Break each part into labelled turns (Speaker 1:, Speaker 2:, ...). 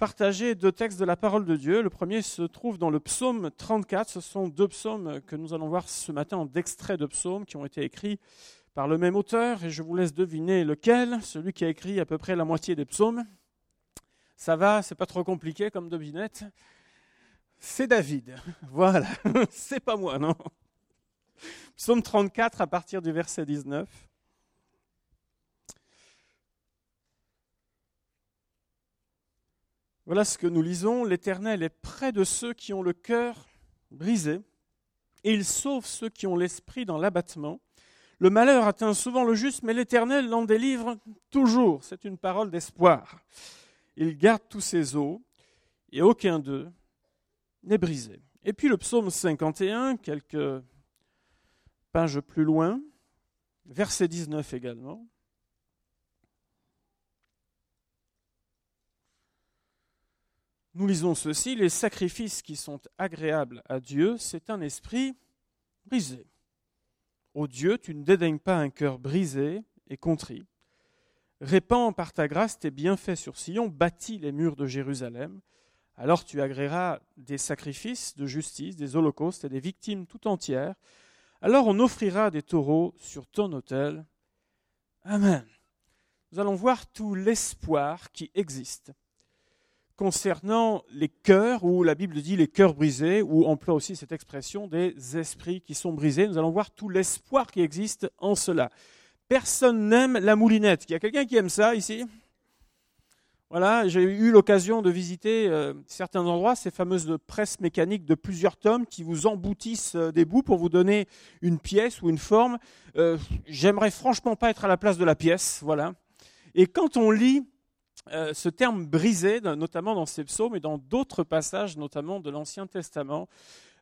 Speaker 1: partager deux textes de la parole de Dieu. Le premier se trouve dans le psaume 34. Ce sont deux psaumes que nous allons voir ce matin d'extraits de psaumes qui ont été écrits par le même auteur. Et je vous laisse deviner lequel, celui qui a écrit à peu près la moitié des psaumes. Ça va, c'est pas trop compliqué comme devinette. C'est David. Voilà, c'est pas moi, non. Psaume 34 à partir du verset 19. Voilà ce que nous lisons. L'Éternel est près de ceux qui ont le cœur brisé, et il sauve ceux qui ont l'esprit dans l'abattement. Le malheur atteint souvent le juste, mais l'Éternel l'en délivre toujours. C'est une parole d'espoir. Il garde tous ses os, et aucun d'eux n'est brisé. Et puis le psaume 51, quelques pages plus loin, verset 19 également. Nous lisons ceci, les sacrifices qui sont agréables à Dieu, c'est un esprit brisé. Ô Dieu, tu ne dédaignes pas un cœur brisé et contrit. Répands par ta grâce tes bienfaits sur Sion, bâtis les murs de Jérusalem. Alors tu agréeras des sacrifices de justice, des holocaustes et des victimes tout entières. Alors on offrira des taureaux sur ton autel. Amen. Nous allons voir tout l'espoir qui existe concernant les cœurs, où la Bible dit les cœurs brisés, ou emploie aussi cette expression des esprits qui sont brisés. Nous allons voir tout l'espoir qui existe en cela. Personne n'aime la moulinette. Il y a quelqu'un qui aime ça ici? Voilà, j'ai eu l'occasion de visiter euh, certains endroits, ces fameuses presses mécaniques de plusieurs tomes qui vous emboutissent euh, des bouts pour vous donner une pièce ou une forme. Euh, j'aimerais franchement pas être à la place de la pièce, voilà. Et quand on lit euh, ce terme brisé, notamment dans ces psaumes et dans d'autres passages, notamment de l'Ancien Testament,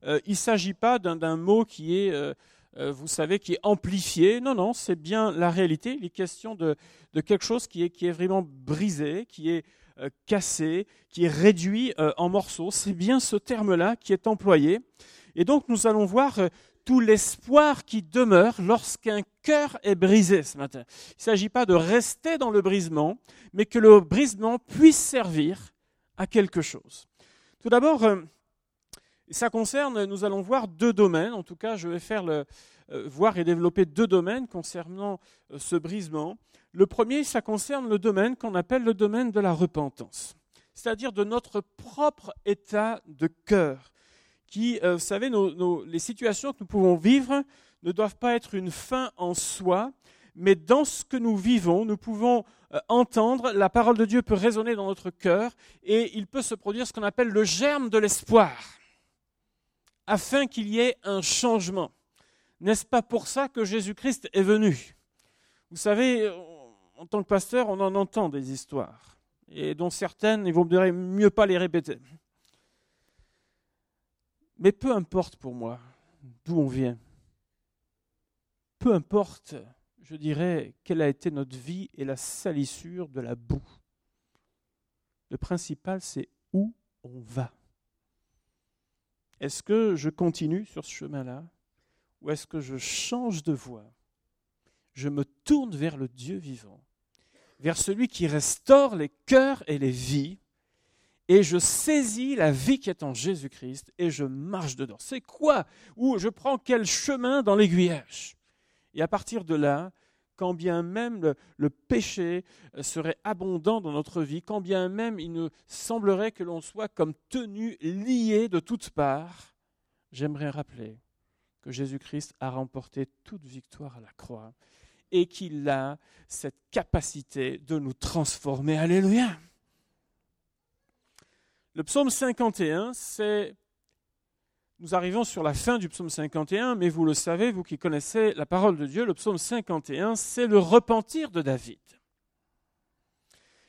Speaker 1: euh, il ne s'agit pas d'un mot qui est, euh, vous savez, qui est amplifié. Non, non, c'est bien la réalité. Il est question de, quelque chose qui est, qui est vraiment brisé, qui est cassé, qui est réduit en morceaux. C'est bien ce terme-là qui est employé. Et donc nous allons voir tout l'espoir qui demeure lorsqu'un cœur est brisé ce matin. Il ne s'agit pas de rester dans le brisement, mais que le brisement puisse servir à quelque chose. Tout d'abord, euh, ça concerne, nous allons voir deux domaines, en tout cas je vais faire le, euh, voir et développer deux domaines concernant euh, ce brisement. Le premier, ça concerne le domaine qu'on appelle le domaine de la repentance, c'est-à-dire de notre propre état de cœur qui, euh, vous savez, les situations que nous pouvons vivre ne doivent pas être une fin en soi, mais dans ce que nous vivons, nous pouvons euh, entendre, la parole de Dieu peut résonner dans notre cœur et il peut se produire ce qu'on appelle le germe de l'espoir, afin qu'il y ait un changement. N'est-ce pas pour ça que Jésus-Christ est venu? Vous savez, en tant que pasteur, on en entend des histoires, et dont certaines, il vaut mieux pas les répéter. Mais peu importe pour moi d'où on vient. Peu importe, je dirais, quelle a été notre vie et la salissure de la boue. Le principal, c'est où on va. Est-ce que je continue sur ce chemin-là ou est-ce que je change de voie? Je me tourne vers le Dieu vivant, vers celui qui restaure les cœurs et les vies et je saisis la vie qui est en Jésus-Christ et je marche dedans. C'est quoi? Ou je prends quel chemin dans l'aiguillage? Et à partir de là, quand bien même le, péché serait abondant dans notre vie, quand bien même il nous semblerait que l'on soit comme tenu, lié de toutes parts, j'aimerais rappeler que Jésus-Christ a remporté toute victoire à la croix et qu'il a cette capacité de nous transformer. Alléluia. Le psaume 51, c'est... Nous arrivons sur la fin du psaume 51, mais vous le savez, vous qui connaissez la parole de Dieu, le psaume 51, c'est le repentir de David.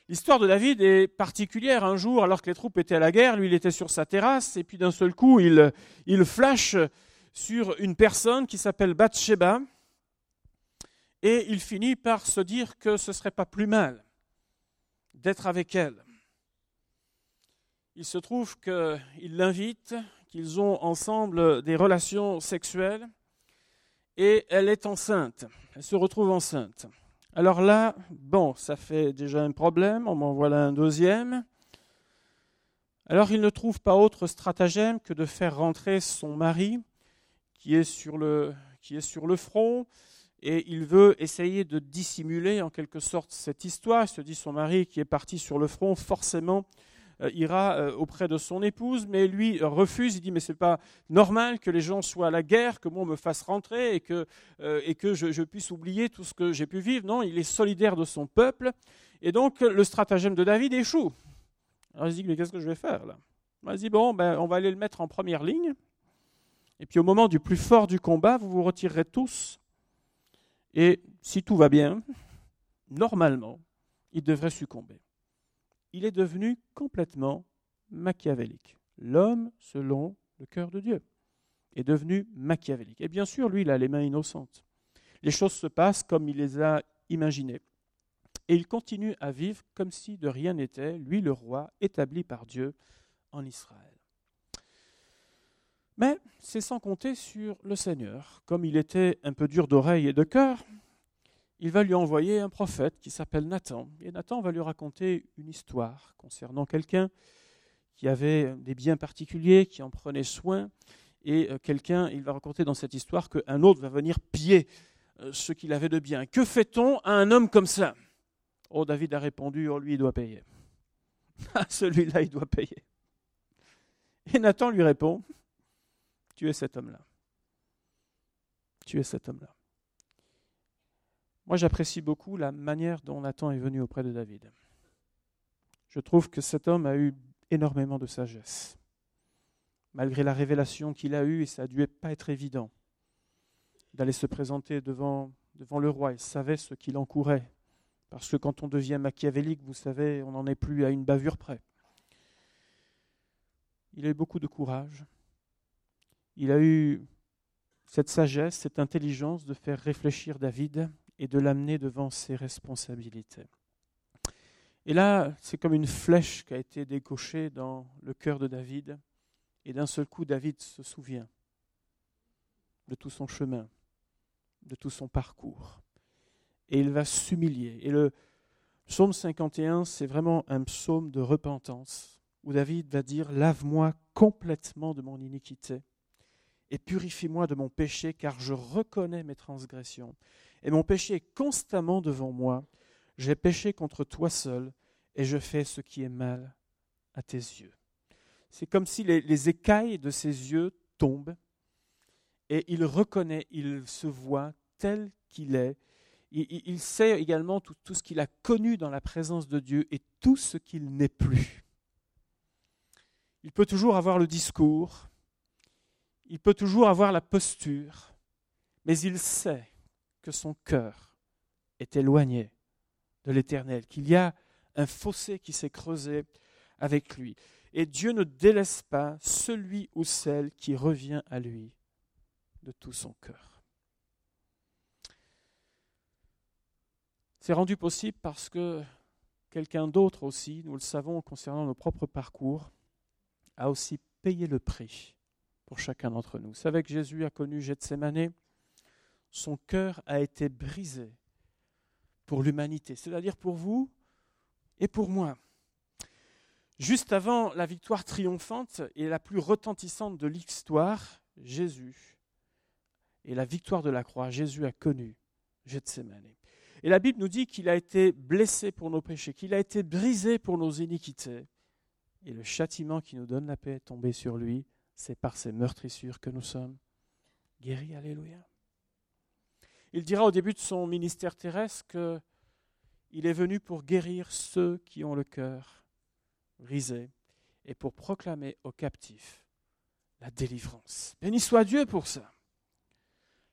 Speaker 1: L'histoire de David est particulière. Un jour, alors que les troupes étaient à la guerre, lui, il était sur sa terrasse, et puis d'un seul coup, il, il flash sur une personne qui s'appelle Bathsheba, et il finit par se dire que ce serait pas plus mal d'être avec elle il se trouve qu'il l'invite, qu'ils ont ensemble des relations sexuelles, et elle est enceinte. Elle se retrouve enceinte. Alors là, bon, ça fait déjà un problème, on m'en voilà un deuxième. Alors il ne trouve pas autre stratagème que de faire rentrer son mari qui est sur le, qui est sur le front, et il veut essayer de dissimuler en quelque sorte cette histoire. Il se dit son mari qui est parti sur le front, forcément ira euh, auprès de son épouse, mais lui refuse. Il dit mais c'est pas normal que les gens soient à la guerre, que moi on me fasse rentrer et que, euh, je, puisse oublier tout ce que j'ai pu vivre. Non, il est solidaire de son peuple, et donc le stratagème de David échoue. Alors il se dit mais qu'est-ce que je vais faire là? Il dit bon ben on va aller le mettre en première ligne. Et puis au moment du plus fort du combat, vous vous retirerez tous. Et si tout va bien, normalement, il devrait succomber. Il est devenu complètement machiavélique. L'homme, selon le cœur de Dieu, est devenu machiavélique. Et bien sûr, lui, il a les mains innocentes. Les choses se passent comme il les a imaginées. Et il continue à vivre comme si de rien n'était, lui le roi, établi par Dieu en Israël. Mais c'est sans compter sur le Seigneur. Comme il était un peu dur d'oreille et de cœur, il va lui envoyer un prophète qui s'appelle Nathan. Et Nathan va lui raconter une histoire concernant quelqu'un qui avait des biens particuliers, qui en prenait soin. Et euh, quelqu'un, il va raconter dans cette histoire qu'un autre va venir piller euh, ce qu'il avait de bien. Que fait-on à un homme comme ça? Oh, David a répondu, oh, lui, il doit payer. Ah, celui-là, il doit payer. Et Nathan lui répond, tu es cet homme-là. Tu es cet homme-là. Moi, j'apprécie beaucoup la manière dont Nathan est venu auprès de David. Je trouve que cet homme a eu énormément de sagesse. Malgré la révélation qu'il a eue, et ça a dû pas être évident d'aller se présenter devant, devant le roi. Il savait ce qu'il encourait. Parce que quand on devient machiavélique, vous savez, on n'en est plus à une bavure près. Il a eu beaucoup de courage il a eu cette sagesse, cette intelligence de faire réfléchir David et de l'amener devant ses responsabilités. Et là, c'est comme une flèche qui a été décochée dans le cœur de David, et d'un seul coup, David se souvient de tout son chemin, de tout son parcours, et il va s'humilier. Et le psaume 51, c'est vraiment un psaume de repentance, où David va dire, Lave-moi complètement de mon iniquité et purifie-moi de mon péché, car je reconnais mes transgressions. Et mon péché est constamment devant moi. J'ai péché contre toi seul, et je fais ce qui est mal à tes yeux. C'est comme si les, écailles de ses yeux tombent, et il reconnaît, il se voit tel qu'il est. Il, sait également tout, tout ce qu'il a connu dans la présence de Dieu et tout ce qu'il n'est plus. Il peut toujours avoir le discours, il peut toujours avoir la posture, mais il sait que son cœur est éloigné de l'Éternel, qu'il y a un fossé qui s'est creusé avec lui. Et Dieu ne délaisse pas celui ou celle qui revient à lui de tout son cœur. C'est rendu possible parce que quelqu'un d'autre aussi, nous le savons concernant nos propres parcours, a aussi payé le prix pour chacun d'entre nous. Vous savez que Jésus a connu Gethsemane, son cœur a été brisé pour l'humanité, c'est-à-dire pour vous et pour moi. Juste avant la victoire triomphante et la plus retentissante de l'histoire, Jésus et la victoire de la croix, Jésus a connu Gethsemane. Et la Bible nous dit qu'il a été blessé pour nos péchés, qu'il a été brisé pour nos iniquités. Et le châtiment qui nous donne la paix est tombé sur lui c'est par ces meurtrissures que nous sommes guéris. Alléluia. Il dira au début de son ministère terrestre qu'il est venu pour guérir ceux qui ont le cœur brisé et pour proclamer aux captifs la délivrance. Béni soit Dieu pour ça.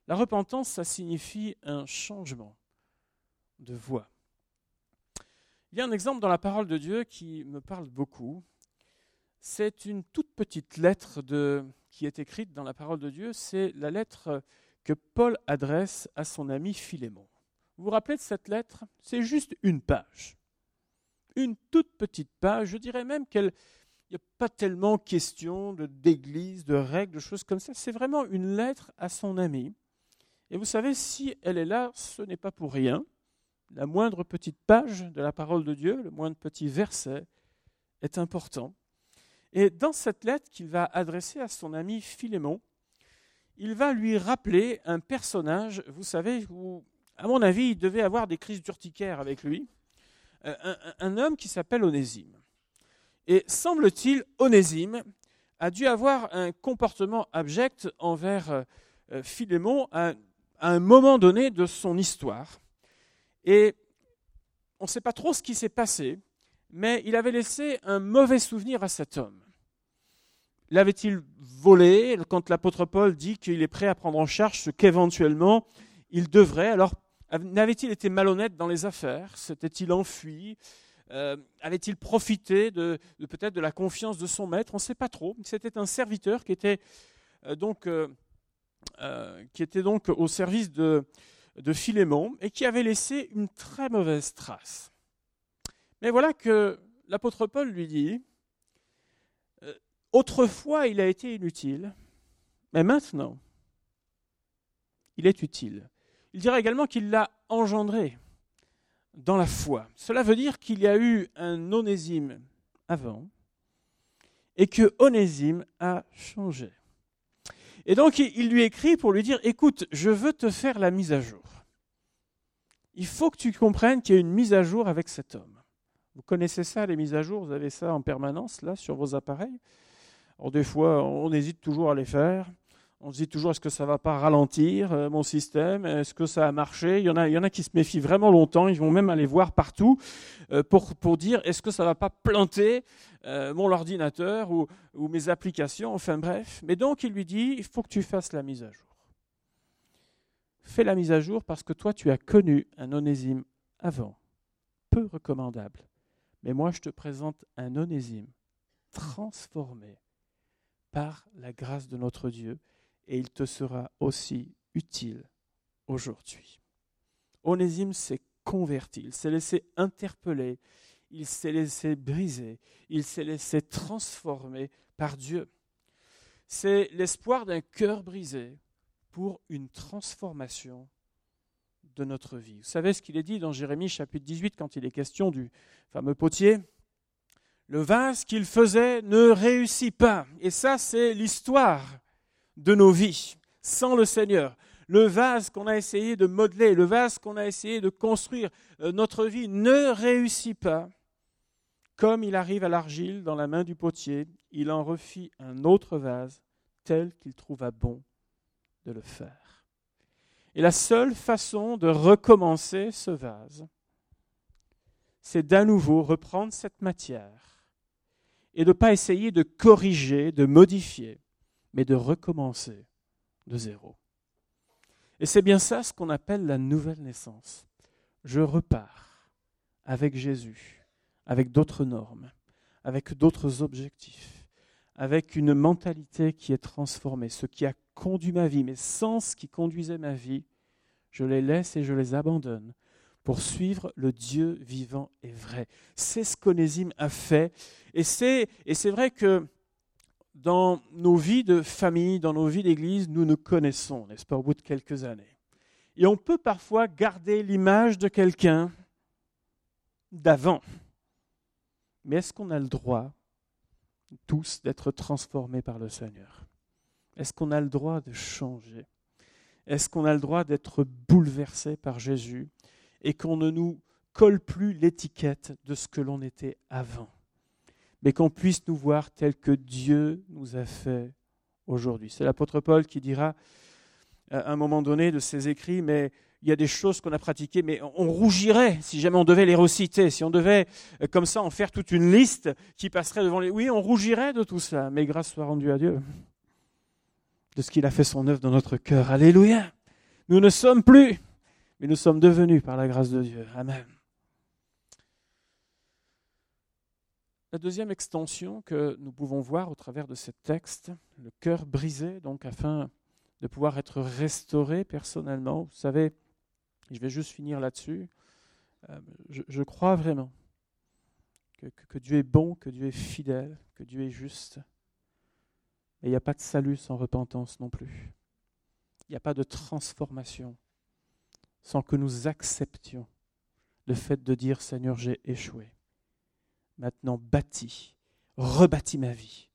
Speaker 1: La repentance, ça signifie un changement de voie. Il y a un exemple dans la parole de Dieu qui me parle beaucoup. C'est une toute petite lettre qui est écrite dans la parole de Dieu. C'est la lettre que Paul adresse à son ami Philémon. Vous vous rappelez de cette lettre? C'est juste une page. Une toute petite page. Je dirais même qu'il n'y a pas tellement question d'église, de règles, de choses comme ça. C'est vraiment une lettre à son ami. Et vous savez, si elle est là, ce n'est pas pour rien. la moindre petite page de la parole de Dieu, le moindre petit verset est important. Et dans cette lettre qu'il va adresser à son ami Philémon, il va lui rappeler un personnage, vous savez, où, à mon avis, il devait avoir des crises d'urticaire avec lui, euh, un, homme qui s'appelle Onésime. Et semble-t-il, Onésime a dû avoir un comportement abject envers euh, euh, Philémon à, un moment donné de son histoire. Et on ne sait pas trop ce qui s'est passé, mais il avait laissé un mauvais souvenir à cet homme. L'avait-il volé quand l'apôtre Paul dit qu'il est prêt à prendre en charge ce qu'éventuellement il devrait? Alors, n'avait-il été malhonnête dans les affaires? S'était-il enfui? Euh, Avait-il profité de, peut-être de la confiance de son maître? On ne sait pas trop. C'était un serviteur qui était, euh, donc, euh, qui était donc au service de, de Philémon et qui avait laissé une très mauvaise trace. Mais voilà que l'apôtre Paul lui dit, Autrefois, il a été inutile, mais maintenant, il est utile. Il dira également qu'il l'a engendré dans la foi. Cela veut dire qu'il y a eu un onésime avant et que onésime a changé. Et donc il lui écrit pour lui dire, écoute, je veux te faire la mise à jour. Il faut que tu comprennes qu'il y a une mise à jour avec cet homme. Vous connaissez ça, les mises à jour, vous avez ça en permanence là sur vos appareils. Alors, des fois, on hésite toujours à les faire. On se dit toujours, est-ce que ça ne va pas ralentir euh, mon système? Est-ce que ça a marché? Il y, en a, il y a qui se méfient vraiment longtemps. Ils vont même aller voir partout euh, pour, dire, est-ce que ça ne va pas planter euh, mon ordinateur ou mes applications? Enfin bref. Mais donc, il lui dit, il faut que tu fasses la mise à jour. Fais la mise à jour parce que toi, tu as connu un onésime avant, peu recommandable. Mais moi, je te présente un onésime transformé par la grâce de notre Dieu et il te sera aussi utile aujourd'hui. Onésime s'est converti, il s'est laissé interpeller, il s'est laissé briser, il s'est laissé transformer par Dieu. C'est l'espoir d'un cœur brisé pour une transformation de notre vie. Vous savez ce qu'il est dit dans Jérémie chapitre 18 quand il est question du fameux potier? Le vase qu'il faisait ne réussit pas. Et ça, c'est l'histoire de nos vies sans le Seigneur. Le vase qu'on a essayé de modeler, le vase qu'on a essayé de construire, euh, notre vie ne réussit pas. Comme il arrive à l'argile dans la main du potier, il en refit un autre vase tel qu'il trouva bon de le faire. Et la seule façon de recommencer ce vase, c'est d'à nouveau reprendre cette matière et de ne pas essayer de corriger, de modifier, mais de recommencer de zéro. Et c'est bien ça ce qu'on appelle la nouvelle naissance. Je repars avec Jésus, avec d'autres normes, avec d'autres objectifs, avec une mentalité qui est transformée. Ce qui a conduit ma vie, mes sens qui conduisaient ma vie, je les laisse et je les abandonne pour suivre le Dieu vivant et vrai. C'est ce qu'Onésime a fait. Et c'est, et c'est vrai que dans nos vies de famille, dans nos vies d'église, nous nous connaissons, n'est-ce pas, au bout de quelques années. Et on peut parfois garder l'image de quelqu'un d'avant. Mais est-ce qu'on a le droit, tous, d'être transformés par le Seigneur? Est-ce qu'on a le droit de changer? Est-ce qu'on a le droit d'être bouleversé par Jésus? Et qu'on ne nous colle plus l'étiquette de ce que l'on était avant, mais qu'on puisse nous voir tel que Dieu nous a fait aujourd'hui. C'est l'apôtre Paul qui dira à un moment donné de ses écrits, mais il y a des choses qu'on a pratiquées, mais on rougirait si jamais on devait les reciter, si on devait euh, comme ça en faire toute une liste qui passerait devant les... Oui, on rougirait de tout ça, mais grâce soit rendue à Dieu de ce qu'il a fait son œuvre dans notre cœur. Alléluia. Nous ne sommes plus mais nous sommes devenus par la grâce de Dieu. Amen. La deuxième extension que nous pouvons voir au travers de ce texte, le cœur brisé, donc afin de pouvoir être restauré personnellement. Vous savez, je vais juste finir là-dessus. Euh, je, crois vraiment que, Dieu est bon, que Dieu est fidèle, que Dieu est juste. Mais il n'y a pas de salut sans repentance non plus. Il n'y a pas de transformation sans que nous acceptions le fait de dire Seigneur, j'ai échoué. Maintenant, bâtis, rebâtis ma vie,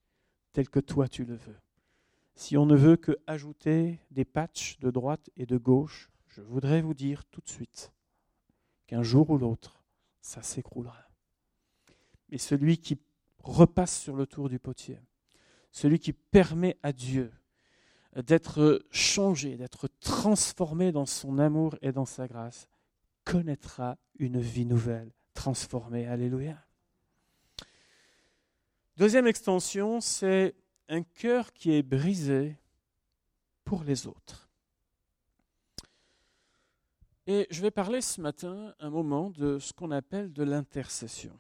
Speaker 1: telle que toi tu le veux. Si on ne veut que ajouter des patchs de droite et de gauche, je voudrais vous dire tout de suite qu'un jour ou l'autre, ça s'écroulera. Mais celui qui repasse sur le tour du potier, celui qui permet à Dieu d'être changé, d'être transformé dans son amour et dans sa grâce, connaîtra une vie nouvelle, transformée. Alléluia. Deuxième extension, c'est un cœur qui est brisé pour les autres. Et je vais parler ce matin un moment de ce qu'on appelle de l'intercession.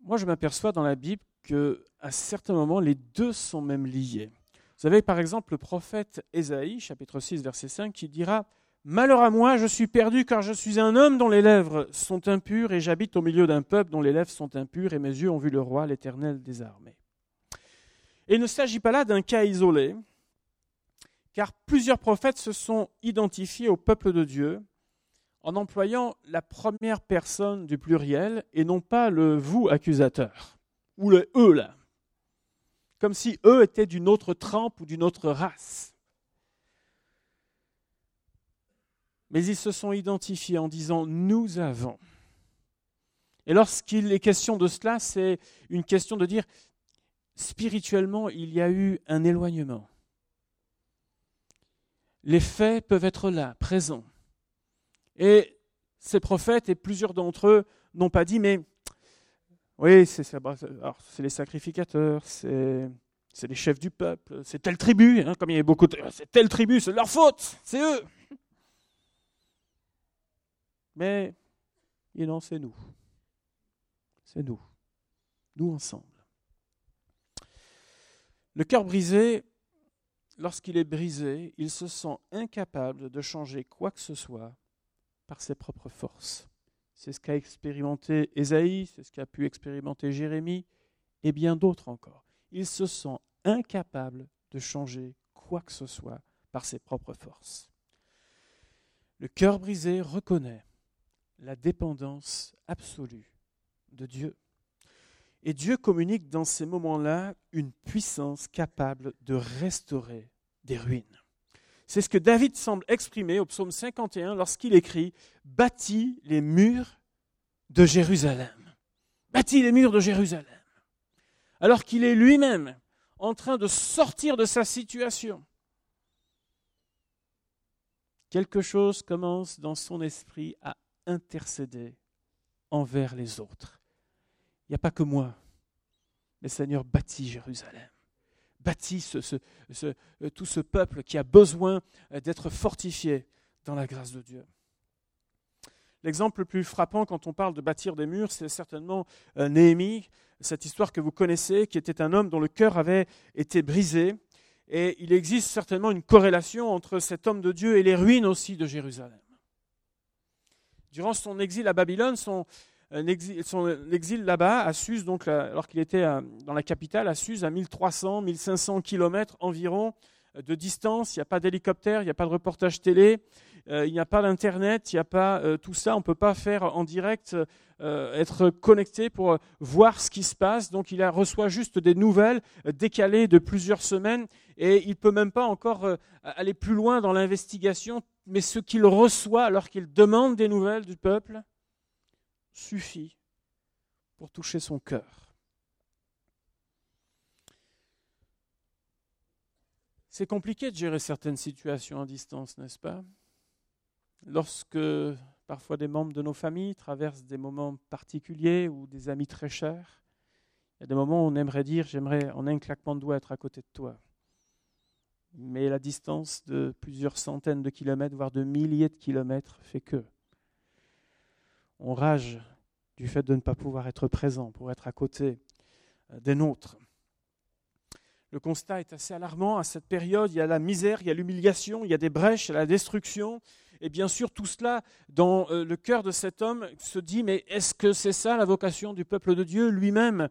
Speaker 1: Moi, je m'aperçois dans la Bible que à certains moments, les deux sont même liés. Vous avez par exemple le prophète Ésaïe, chapitre 6, verset 5, qui dira Malheur à moi, je suis perdu car je suis un homme dont les lèvres sont impures et j'habite au milieu d'un peuple dont les lèvres sont impures et mes yeux ont vu le roi, l'éternel des armées. Et il ne s'agit pas là d'un cas isolé, car plusieurs prophètes se sont identifiés au peuple de Dieu en employant la première personne du pluriel et non pas le vous accusateur, ou le eux là comme si eux étaient d'une autre trempe ou d'une autre race. Mais ils se sont identifiés en disant nous avons. Et lorsqu'il est question de cela, c'est une question de dire spirituellement, il y a eu un éloignement. Les faits peuvent être là, présents. Et ces prophètes et plusieurs d'entre eux n'ont pas dit mais oui, c'est les sacrificateurs, c'est les chefs du peuple, c'est telle tribu, hein, comme il y avait beaucoup de... C'est telle tribu, c'est leur faute, c'est eux. Mais, non, c'est nous. C'est nous. Nous ensemble. Le cœur brisé, lorsqu'il est brisé, il se sent incapable de changer quoi que ce soit par ses propres forces. C'est ce qu'a expérimenté Ésaïe, c'est ce qu'a pu expérimenter Jérémie et bien d'autres encore. Il se sent incapable de changer quoi que ce soit par ses propres forces. Le cœur brisé reconnaît la dépendance absolue de Dieu. Et Dieu communique dans ces moments-là une puissance capable de restaurer des ruines. C'est ce que David semble exprimer au psaume 51 lorsqu'il écrit Bâtis les murs de Jérusalem. Bâtis les murs de Jérusalem. Alors qu'il est lui-même en train de sortir de sa situation. Quelque chose commence dans son esprit à intercéder envers les autres. Il n'y a pas que moi, mais Seigneur bâtis Jérusalem bâtit euh, tout ce peuple qui a besoin euh, d'être fortifié dans la grâce de Dieu. L'exemple le plus frappant quand on parle de bâtir des murs, c'est certainement euh, Néhémie, cette histoire que vous connaissez, qui était un homme dont le cœur avait été brisé. Et il existe certainement une corrélation entre cet homme de Dieu et les ruines aussi de Jérusalem. Durant son exil à Babylone, son, son exil là-bas, à Suse, donc, alors qu'il était dans la capitale, à Suse, à 1300, 1500 kilomètres environ euh, de distance. Il n'y a pas d'hélicoptère, il n'y a pas de reportage télé, euh, il n'y a pas d'Internet, il n'y a pas euh, tout ça. On ne peut pas faire en direct, être connecté pour voir ce qui se passe. Donc il reçoit juste des nouvelles décalées de plusieurs semaines et il ne peut même pas encore aller plus loin dans l'investigation. Mais ce qu'il reçoit alors qu'il demande des nouvelles du peuple, suffit pour toucher son cœur. C'est compliqué de gérer certaines situations à distance, n'est-ce pas? Lorsque parfois des membres de nos familles traversent des moments particuliers ou des amis très chers, il y a des moments où on aimerait dire j'aimerais en un claquement de doigts être à côté de toi. Mais la distance de plusieurs centaines de kilomètres, voire de milliers de kilomètres, fait que on rage du fait de ne pas pouvoir être présent, pour être à côté euh, des nôtres. Le constat est assez alarmant. À cette période, il y a la misère, il y a l'humiliation, il y a des brèches, il y a la destruction. Et bien sûr, tout cela, dans euh, le cœur de cet homme, se dit, mais est-ce que c'est ça la vocation du peuple de Dieu Lui-même?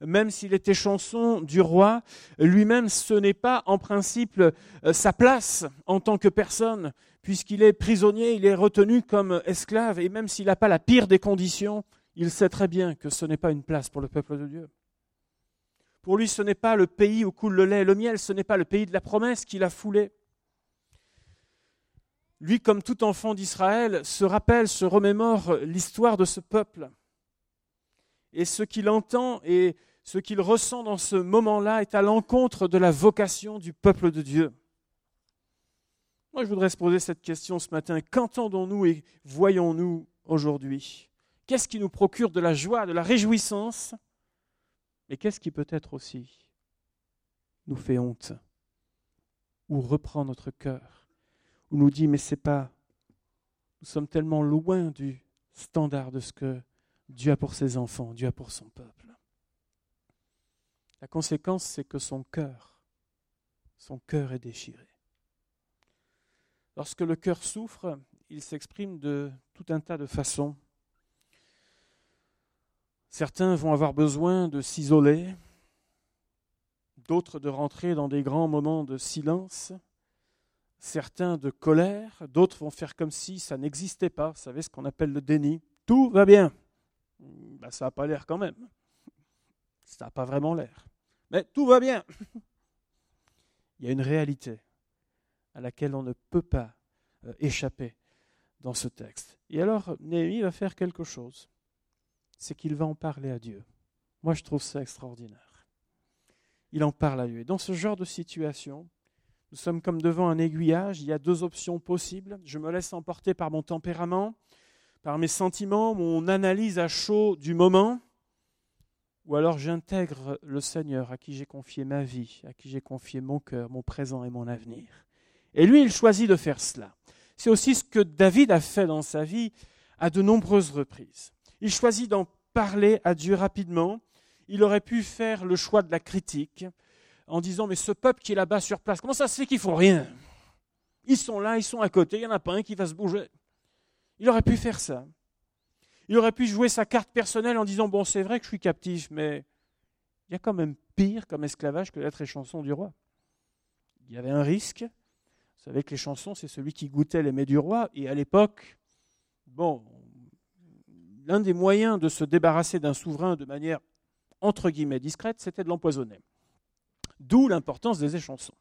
Speaker 1: Même s'il était chanson du roi, lui-même, ce n'est pas en principe euh, sa place en tant que personne, puisqu'il est prisonnier, il est retenu comme esclave, et même s'il n'a pas la pire des conditions, il sait très bien que ce n'est pas une place pour le peuple de Dieu. Pour lui, ce n'est pas le pays où coule le lait et le miel, ce n'est pas le pays de la promesse qu'il a foulé. Lui, comme tout enfant d'Israël, se rappelle, se remémore l'histoire de ce peuple. Et ce qu'il entend et ce qu'il ressent dans ce moment-là est à l'encontre de la vocation du peuple de Dieu. Moi, je voudrais se poser cette question ce matin. Qu'entendons-nous et voyons-nous aujourd'hui? Qu'est-ce qui nous procure de la joie, de la réjouissance? Mais qu'est-ce qui peut-être aussi nous fait honte ou reprend notre cœur ou nous dit mais c'est pas nous sommes tellement loin du standard de ce que Dieu a pour ses enfants, Dieu a pour son peuple. La conséquence c'est que son cœur son cœur est déchiré. Lorsque le cœur souffre, il s'exprime de tout un tas de façons. Certains vont avoir besoin de s'isoler, d'autres de rentrer dans des grands moments de silence, certains de colère, d'autres vont faire comme si ça n'existait pas. Vous savez ce qu'on appelle le déni. Tout va bien. Ben, ça n'a pas l'air quand même. Ça n'a pas vraiment l'air. Mais tout va bien. Il y a une réalité à laquelle on ne peut pas euh, échapper dans ce texte. Et alors, Néhémie va faire quelque chose. C'est qu'il va en parler à Dieu. Moi, je trouve ça extraordinaire. Il en parle à Dieu. Et dans ce genre de situation, nous sommes comme devant un aiguillage. Il y a deux options possibles. Je me laisse emporter par mon tempérament, par mes sentiments, mon analyse à chaud du moment, ou alors j'intègre le Seigneur à qui j'ai confié ma vie, à qui j'ai confié mon cœur, mon présent et mon avenir. Et lui, il choisit de faire cela. C'est aussi ce que David a fait dans sa vie à de nombreuses reprises. Il choisit d'en parler à Dieu rapidement. Il aurait pu faire le choix de la critique, en disant Mais ce peuple qui est là-bas sur place, comment ça se fait qu'ils font rien? Ils sont là, ils sont à côté, il n'y en a pas un qui va se bouger. Il aurait pu faire ça. Il aurait pu jouer sa carte personnelle en disant Bon, c'est vrai que je suis captif, mais il y a quand même pire comme esclavage que d'être échanson du roi. Il y avait un risque. Vous savez que les chansons, c'est celui qui goûtait les mets du roi. Et à l'époque, bon, l'un des moyens de se débarrasser d'un souverain de manière entre guillemets discrète, c'était de l'empoisonner. D'où l'importance des échansons.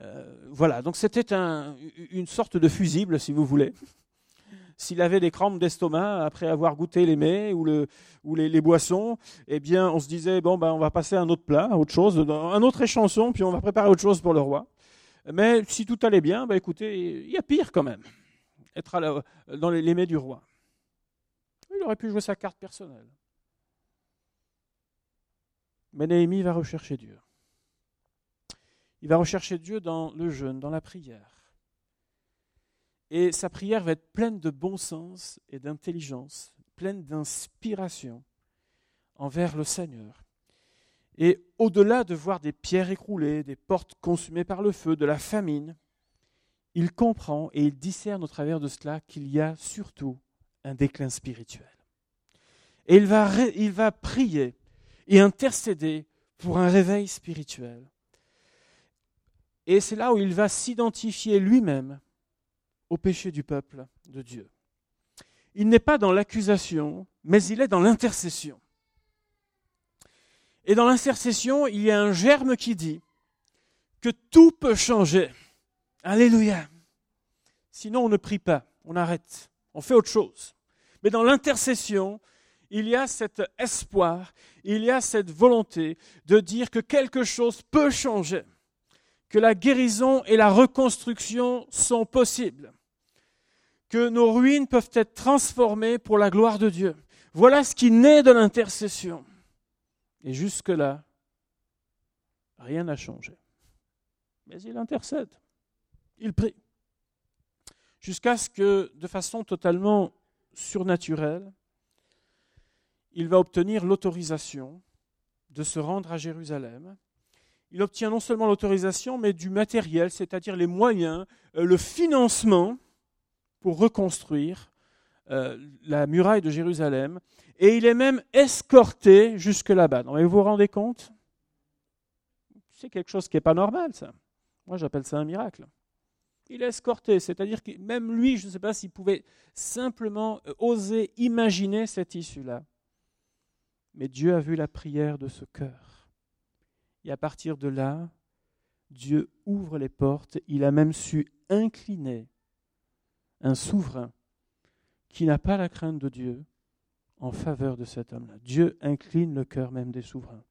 Speaker 1: Euh, voilà, donc c'était une sorte de fusible, si vous voulez. S'il avait des crampes d'estomac après avoir goûté les mets ou, les, boissons, eh bien, on se disait bon, ben, on va passer à un autre plat, autre chose, un autre échanson, puis on va préparer autre chose pour le roi. Mais si tout allait bien, ben, écoutez, il y a pire quand même, être dans les, les mets du roi. Il aurait pu jouer sa carte personnelle. Mais Néhémie va rechercher Dieu. Il va rechercher Dieu dans le jeûne, dans la prière. Et sa prière va être pleine de bon sens et d'intelligence, pleine d'inspiration envers le Seigneur. Et au-delà de voir des pierres écroulées, des portes consumées par le feu, de la famine, il comprend et il discerne au travers de cela qu'il y a surtout un déclin spirituel. Et il va, il va prier et intercéder pour un réveil spirituel. Et c'est là où il va s'identifier lui-même au péché du peuple de Dieu. Il n'est pas dans l'accusation, mais il est dans l'intercession. Et dans l'intercession, il y a un germe qui dit que tout peut changer. Alléluia. Sinon, on ne prie pas, on arrête, on fait autre chose. Mais dans l'intercession, il y a cet espoir, il y a cette volonté de dire que quelque chose peut changer, que la guérison et la reconstruction sont possibles, que nos ruines peuvent être transformées pour la gloire de Dieu. Voilà ce qui naît de l'intercession. Et jusque-là, rien n'a changé. Mais il intercède, il prie, jusqu'à ce que, de façon totalement surnaturelle, il va obtenir l'autorisation de se rendre à Jérusalem. Il obtient non seulement l'autorisation, mais du matériel, c'est-à-dire les moyens, euh, le financement pour reconstruire euh, la muraille de Jérusalem, et il est même escorté jusque là-bas. vous vous rendez compte? C'est quelque chose qui n'est pas normal, ça. Moi, j'appelle ça un miracle. Il est escorté, c'est-à-dire que même lui, je ne sais pas s'il pouvait simplement euh, oser imaginer cette issue-là. Mais Dieu a vu la prière de ce cœur. Et à partir de là, Dieu ouvre les portes. Il a même su incliner un souverain qui n'a pas la crainte de Dieu en faveur de cet homme-là. Dieu incline le cœur même des souverains.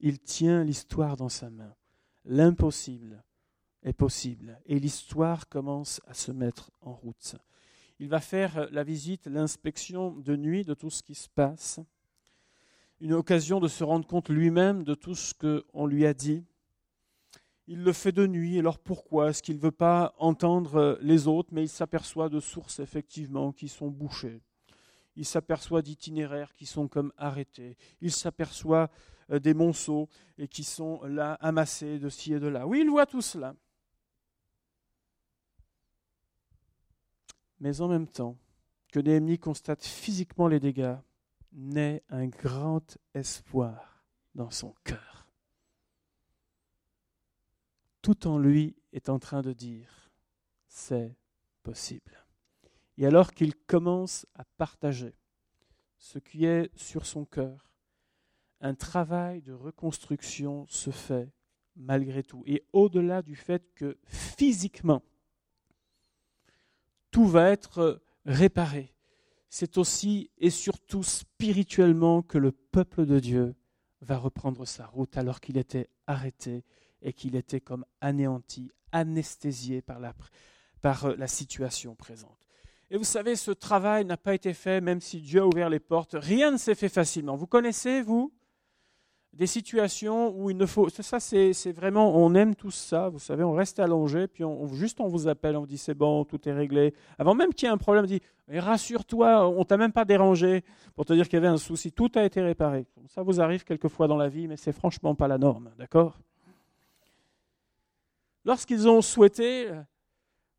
Speaker 1: Il tient l'histoire dans sa main. L'impossible est possible et l'histoire commence à se mettre en route. Il va faire la visite, l'inspection de nuit de tout ce qui se passe, une occasion de se rendre compte lui-même de tout ce qu'on lui a dit. Il le fait de nuit, alors pourquoi Est-ce qu'il ne veut pas entendre les autres, mais il s'aperçoit de sources effectivement qui sont bouchées. Il s'aperçoit d'itinéraires qui sont comme arrêtés. Il s'aperçoit euh, des monceaux et qui sont là amassés de ci et de là. Oui, il voit tout cela. Mais en même temps que Néhémie constate physiquement les dégâts, naît un grand espoir dans son cœur. Tout en lui est en train de dire, c'est possible. Et alors qu'il commence à partager ce qui est sur son cœur, un travail de reconstruction se fait malgré tout. Et au-delà du fait que physiquement, tout va être réparé, c'est aussi et surtout spirituellement que le peuple de Dieu va reprendre sa route alors qu'il était arrêté et qu'il était comme anéanti, anesthésié par la, par euh, la situation présente. Et vous savez, ce travail n'a pas été fait même si Dieu a ouvert les portes. Rien ne s'est fait facilement. Vous connaissez, vous, des situations où il ne faut. Ça, c'est vraiment. On aime tout ça. Vous savez, on reste allongé, puis on, juste on vous appelle, on vous dit c'est bon, tout est réglé. Avant même qu'il y ait un problème, on dit rassure-toi, on t'a même pas dérangé pour te dire qu'il y avait un souci. Tout a été réparé. Ça vous arrive quelquefois dans la vie, mais c'est franchement pas la norme, d'accord? Lorsqu'ils ont souhaité euh,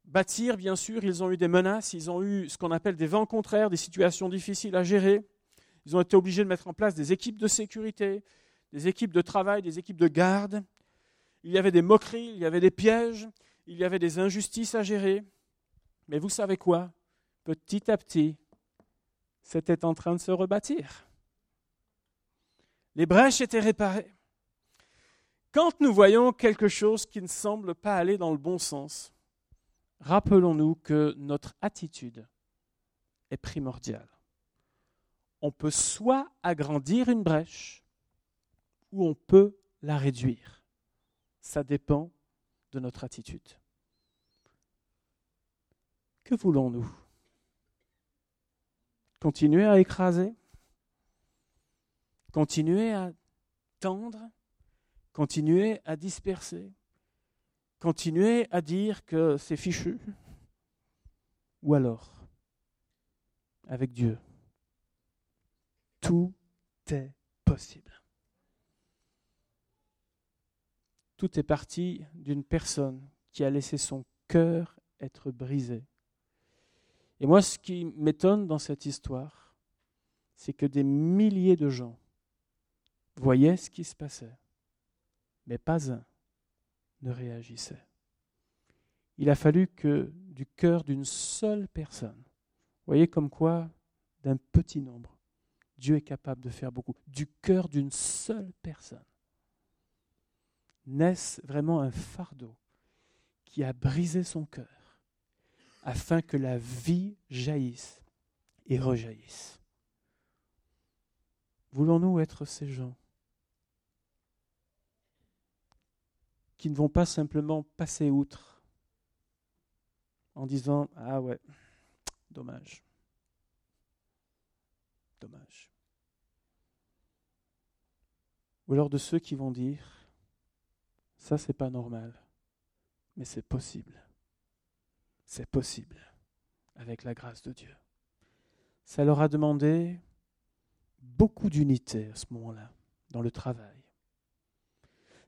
Speaker 1: bâtir, bien sûr, ils ont eu des menaces, ils ont eu ce qu'on appelle des vents contraires, des situations difficiles à gérer. Ils ont été obligés de mettre en place des équipes de sécurité, des équipes de travail, des équipes de garde. Il y avait des moqueries, il y avait des pièges, il y avait des injustices à gérer. Mais vous savez quoi? Petit à petit, c'était en train de se rebâtir. Les brèches étaient réparées. Quand nous voyons quelque chose qui ne semble pas aller dans le bon sens, rappelons-nous que notre attitude est primordiale. On peut soit agrandir une brèche, ou on peut la réduire. Ça dépend de notre attitude. Que voulons-nous? Continuer à écraser? Continuer à tendre? Continuer à disperser Continuer à dire que c'est fichu Ou alors, avec Dieu, tout est possible. Tout est parti d'une personne qui a laissé son cœur être brisé. Et moi, ce qui m'étonne dans cette histoire, c'est que des milliers de gens voyaient ce qui se passait, mais pas un ne réagissait. Il a fallu que du cœur d'une seule personne, voyez comme quoi, d'un petit nombre, Dieu est capable de faire beaucoup, du cœur d'une seule personne, naisse vraiment un fardeau qui a brisé son cœur afin que la vie jaillisse et rejaillisse. Voulons-nous être ces gens qui ne vont pas simplement passer outre en disant Ah ouais, dommage, dommage. Ou alors de ceux qui vont dire ça, c'est pas normal. Mais c'est possible. C'est possible avec la grâce de Dieu. Ça leur a demandé beaucoup d'unité à ce moment-là, dans le travail.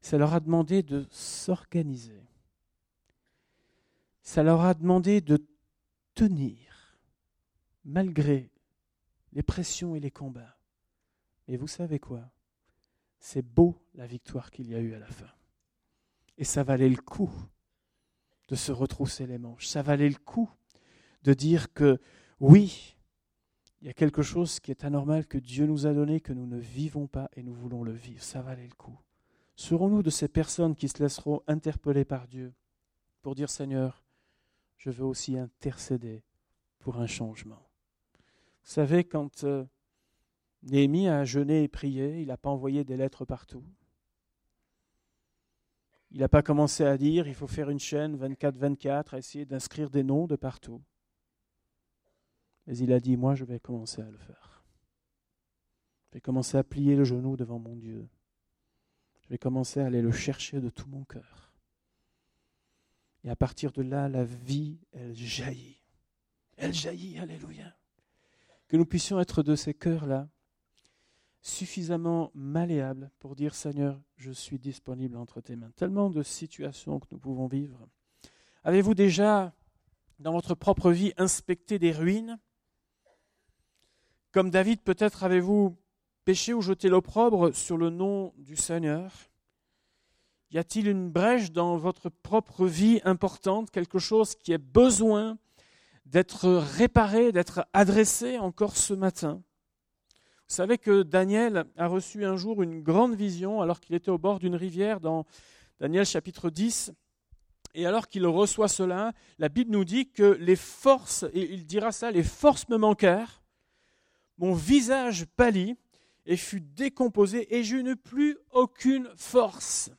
Speaker 1: Ça leur a demandé de s'organiser. Ça leur a demandé de tenir malgré les pressions et les combats. Et vous savez quoi? C'est beau la victoire qu'il y a eu à la fin. Et ça valait le coup de se retrousser les manches. Ça valait le coup de dire que oui, il y a quelque chose qui est anormal que Dieu nous a donné, que nous ne vivons pas et nous voulons le vivre. Ça valait le coup. Serons-nous de ces personnes qui se laisseront interpeller par Dieu pour dire Seigneur, je veux aussi intercéder pour un changement? Vous savez, quand euh, Néhémie a jeûné et prié, il n'a pas envoyé des lettres partout. Il n'a pas commencé à dire il faut faire une chaîne 24-24, à essayer d'inscrire des noms de partout. Mais il a dit moi je vais commencer à le faire. Je vais commencer à plier le genou devant mon Dieu. Je vais commencer à aller le chercher de tout mon cœur. Et à partir de là, la vie, elle jaillit. Elle jaillit, alléluia. Que nous puissions être de ces cœurs-là, suffisamment malléables pour dire Seigneur, je suis disponible entre tes mains. Tellement de situations que nous pouvons vivre. Avez-vous déjà, dans votre propre vie, inspecté des ruines? Comme David, peut-être avez-vous péché ou jeté l'opprobre sur le nom du Seigneur? Y a-t-il une brèche dans votre propre vie importante, quelque chose qui a besoin d'être réparé, d'être adressé encore ce matin? Vous savez que Daniel a reçu un jour une grande vision alors qu'il était au bord d'une rivière dans Daniel chapitre 10. Et alors qu'il reçoit cela, la Bible nous dit que les forces, et il dira ça, les forces me manquèrent, mon visage pâlit, et fut décomposé, et je n'eus plus aucune force.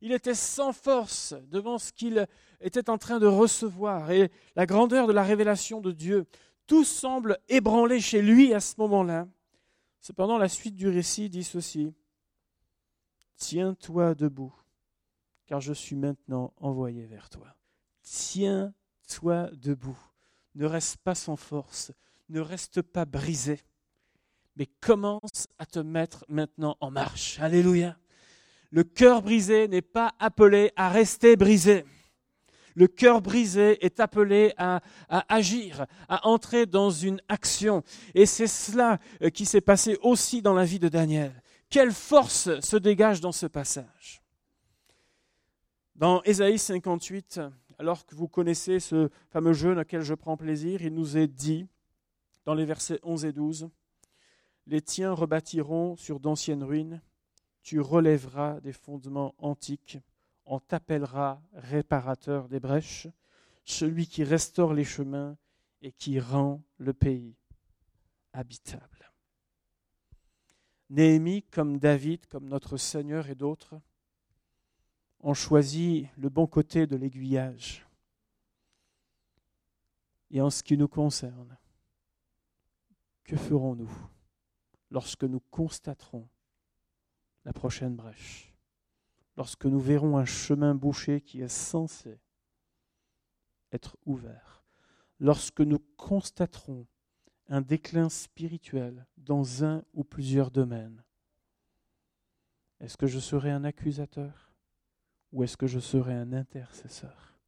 Speaker 1: Il était sans force devant ce qu'il était en train de recevoir et la grandeur de la révélation de Dieu. Tout semble ébranlé chez lui à ce moment-là. Cependant, la suite du récit dit ceci. Tiens-toi debout, car je suis maintenant envoyé vers toi. Tiens-toi debout. Ne reste pas sans force, ne reste pas brisé mais commence à te mettre maintenant en marche. Alléluia. Le cœur brisé n'est pas appelé à rester brisé. Le cœur brisé est appelé à, agir, à entrer dans une action. Et c'est cela euh, qui s'est passé aussi dans la vie de Daniel. Quelle force se dégage dans ce passage Dans Ésaïe 58, alors que vous connaissez ce fameux jeûne auquel je prends plaisir, il nous est dit, dans les versets 11 et 12, les tiens rebâtiront sur d'anciennes ruines, tu relèveras des fondements antiques, on t'appellera réparateur des brèches, celui qui restaure les chemins et qui rend le pays habitable. Néhémie, comme David, comme notre Seigneur et d'autres, ont choisi le bon côté de l'aiguillage. Et en ce qui nous concerne, que ferons-nous? Lorsque nous constaterons la prochaine brèche, lorsque nous verrons un chemin bouché qui est censé être ouvert, lorsque nous constaterons un déclin spirituel dans un ou plusieurs domaines, est-ce que je serai un accusateur ou est-ce que je serai un intercesseur?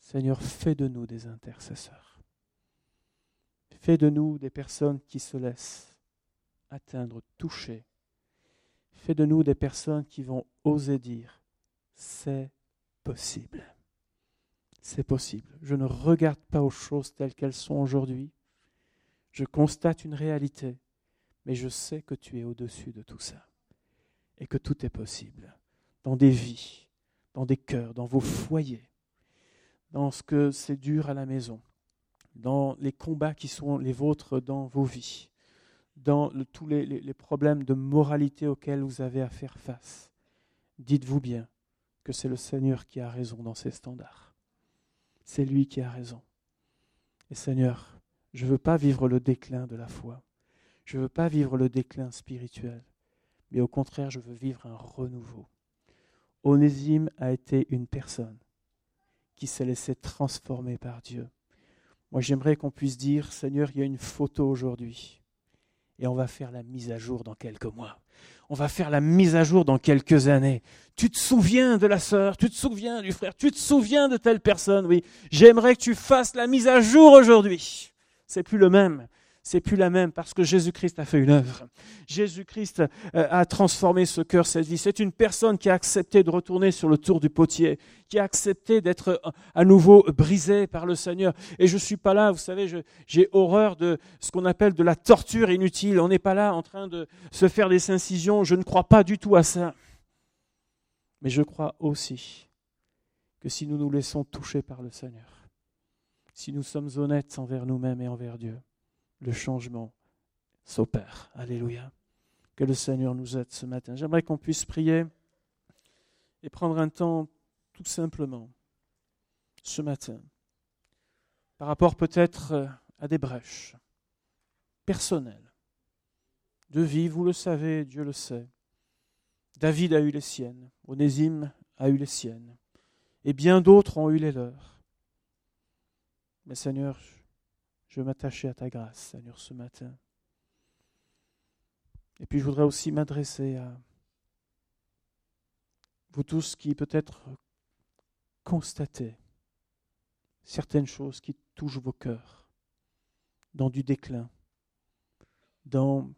Speaker 1: Seigneur, fais de nous des intercesseurs. Fais de nous des personnes qui se laissent atteindre, toucher. Fais de nous des personnes qui vont oser dire, c'est possible. C'est possible. Je ne regarde pas aux choses telles qu'elles sont aujourd'hui. Je constate une réalité, mais je sais que tu es au-dessus de tout ça et que tout est possible dans des vies, dans des cœurs, dans vos foyers, dans ce que c'est dur à la maison, dans les combats qui sont les vôtres dans vos vies, dans tous les, les problèmes de moralité auxquels vous avez à faire face. Dites-vous bien que c'est le Seigneur qui a raison dans ses standards. C'est lui qui a raison. Et Seigneur, je ne veux pas vivre le déclin de la foi. Je ne veux pas vivre le déclin spirituel. Mais au contraire, je veux vivre un renouveau. Onésime a été une personne qui s'est laissée transformer par Dieu. Moi, j'aimerais qu'on puisse dire, Seigneur, il y a une photo aujourd'hui. Et on va faire la mise à jour dans quelques mois. On va faire la mise à jour dans quelques années. Tu te souviens de la sœur, tu te souviens du frère, tu te souviens de telle personne, oui. J'aimerais que tu fasses la mise à jour aujourd'hui. C'est plus le même c'est plus la même parce que Jésus-Christ a fait une œuvre. Jésus-Christ euh, a transformé ce cœur, cette vie. C'est une personne qui a accepté de retourner sur le tour du potier, qui a accepté d'être euh, à nouveau brisé par le Seigneur. Et je ne suis pas là, vous savez, j'ai horreur de ce qu'on appelle de la torture inutile. On n'est pas là en train de se faire des incisions. Je ne crois pas du tout à ça. Mais je crois aussi que si nous nous laissons toucher par le Seigneur, si nous sommes honnêtes envers nous-mêmes et envers Dieu, le changement s'opère. Alléluia. Que le Seigneur nous aide ce matin. J'aimerais qu'on puisse prier et prendre un temps tout simplement ce matin par rapport peut-être à des brèches personnelles de vie, vous le savez, Dieu le sait. David a eu les siennes, Onésime a eu les siennes, et bien d'autres ont eu les leurs. Mais Seigneur, je veux m'attacher à ta grâce, Seigneur, ce matin. Et puis je voudrais aussi m'adresser à vous tous qui peut-être constatez certaines choses qui touchent vos cœurs dans du déclin, dans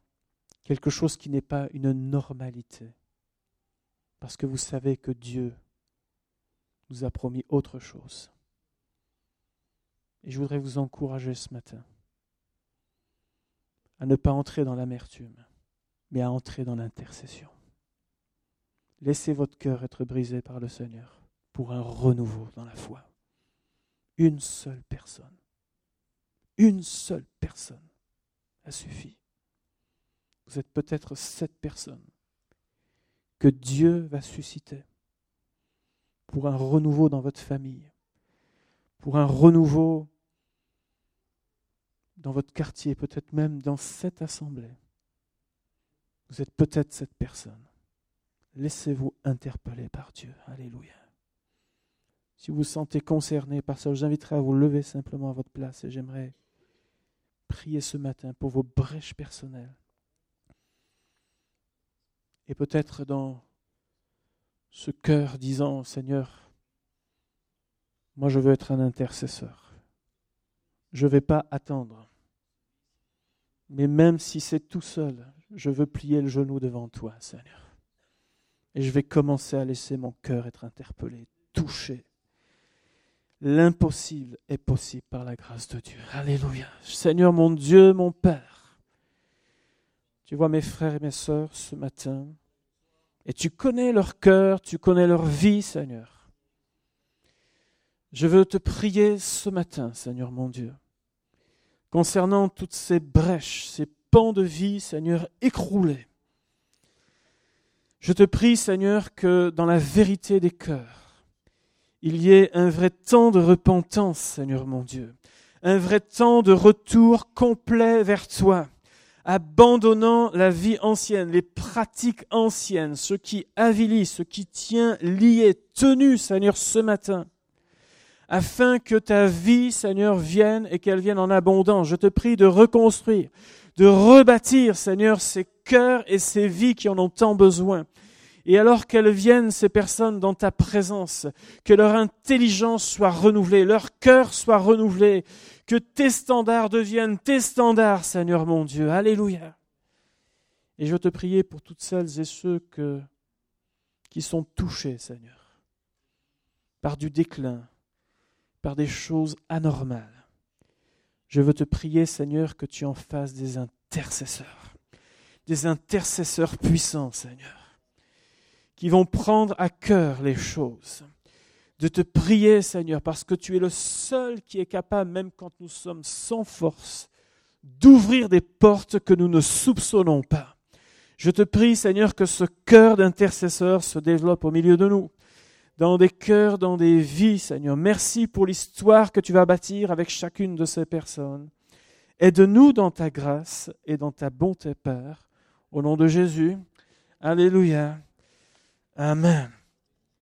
Speaker 1: quelque chose qui n'est pas une normalité, parce que vous savez que Dieu nous a promis autre chose. Et je voudrais vous encourager ce matin à ne pas entrer dans l'amertume, mais à entrer dans l'intercession. Laissez votre cœur être brisé par le Seigneur pour un renouveau dans la foi. Une seule personne, une seule personne a suffi. Vous êtes peut-être cette personne que Dieu va susciter pour un renouveau dans votre famille, pour un renouveau dans votre quartier, peut-être même dans cette assemblée. Vous êtes peut-être cette personne. Laissez-vous interpeller par Dieu. Alléluia. Si vous vous sentez concerné par ça, je vous inviterai à vous lever simplement à votre place et j'aimerais prier ce matin pour vos brèches personnelles. Et peut-être dans ce cœur disant, Seigneur, moi, je veux être un intercesseur. Je ne vais pas attendre. Mais même si c'est tout seul, je veux plier le genou devant toi, Seigneur. Et je vais commencer à laisser mon cœur être interpellé, touché. L'impossible est possible par la grâce de Dieu. Alléluia. Seigneur mon Dieu, mon Père. Tu vois mes frères et mes sœurs ce matin. Et tu connais leur cœur, tu connais leur vie, Seigneur. Je veux te prier ce matin, Seigneur mon Dieu, concernant toutes ces brèches, ces pans de vie, Seigneur, écroulés. Je te prie, Seigneur, que dans la vérité des cœurs, il y ait un vrai temps de repentance, Seigneur mon Dieu, un vrai temps de retour complet vers toi, abandonnant la vie ancienne, les pratiques anciennes, ce qui avilit, ce qui tient lié, tenu, Seigneur, ce matin afin que ta vie, Seigneur, vienne et qu'elle vienne en abondance. Je te prie de reconstruire, de rebâtir, Seigneur, ces cœurs et ces vies qui en ont tant besoin. Et alors qu'elles viennent, ces personnes, dans ta présence, que leur intelligence soit renouvelée, leur cœur soit renouvelé, que tes standards deviennent tes standards, Seigneur mon Dieu. Alléluia. Et je te prie pour toutes celles et ceux qui sont touchés, Seigneur, par du déclin, par des choses anormales. Je veux te prier, Seigneur, que tu en fasses des intercesseurs, des intercesseurs puissants, Seigneur, qui vont prendre à cœur les choses, de te prier, Seigneur, parce que tu es le seul qui est capable, même quand nous sommes sans force, d'ouvrir des portes que nous ne soupçonnons pas. Je te prie, Seigneur, que ce cœur d'intercesseur se développe au milieu de nous dans des cœurs, dans des vies, Seigneur. Merci pour l'histoire que tu vas bâtir avec chacune de ces personnes. Aide-nous dans ta grâce et dans ta bonté, Père. Au nom de Jésus. Alléluia. Amen.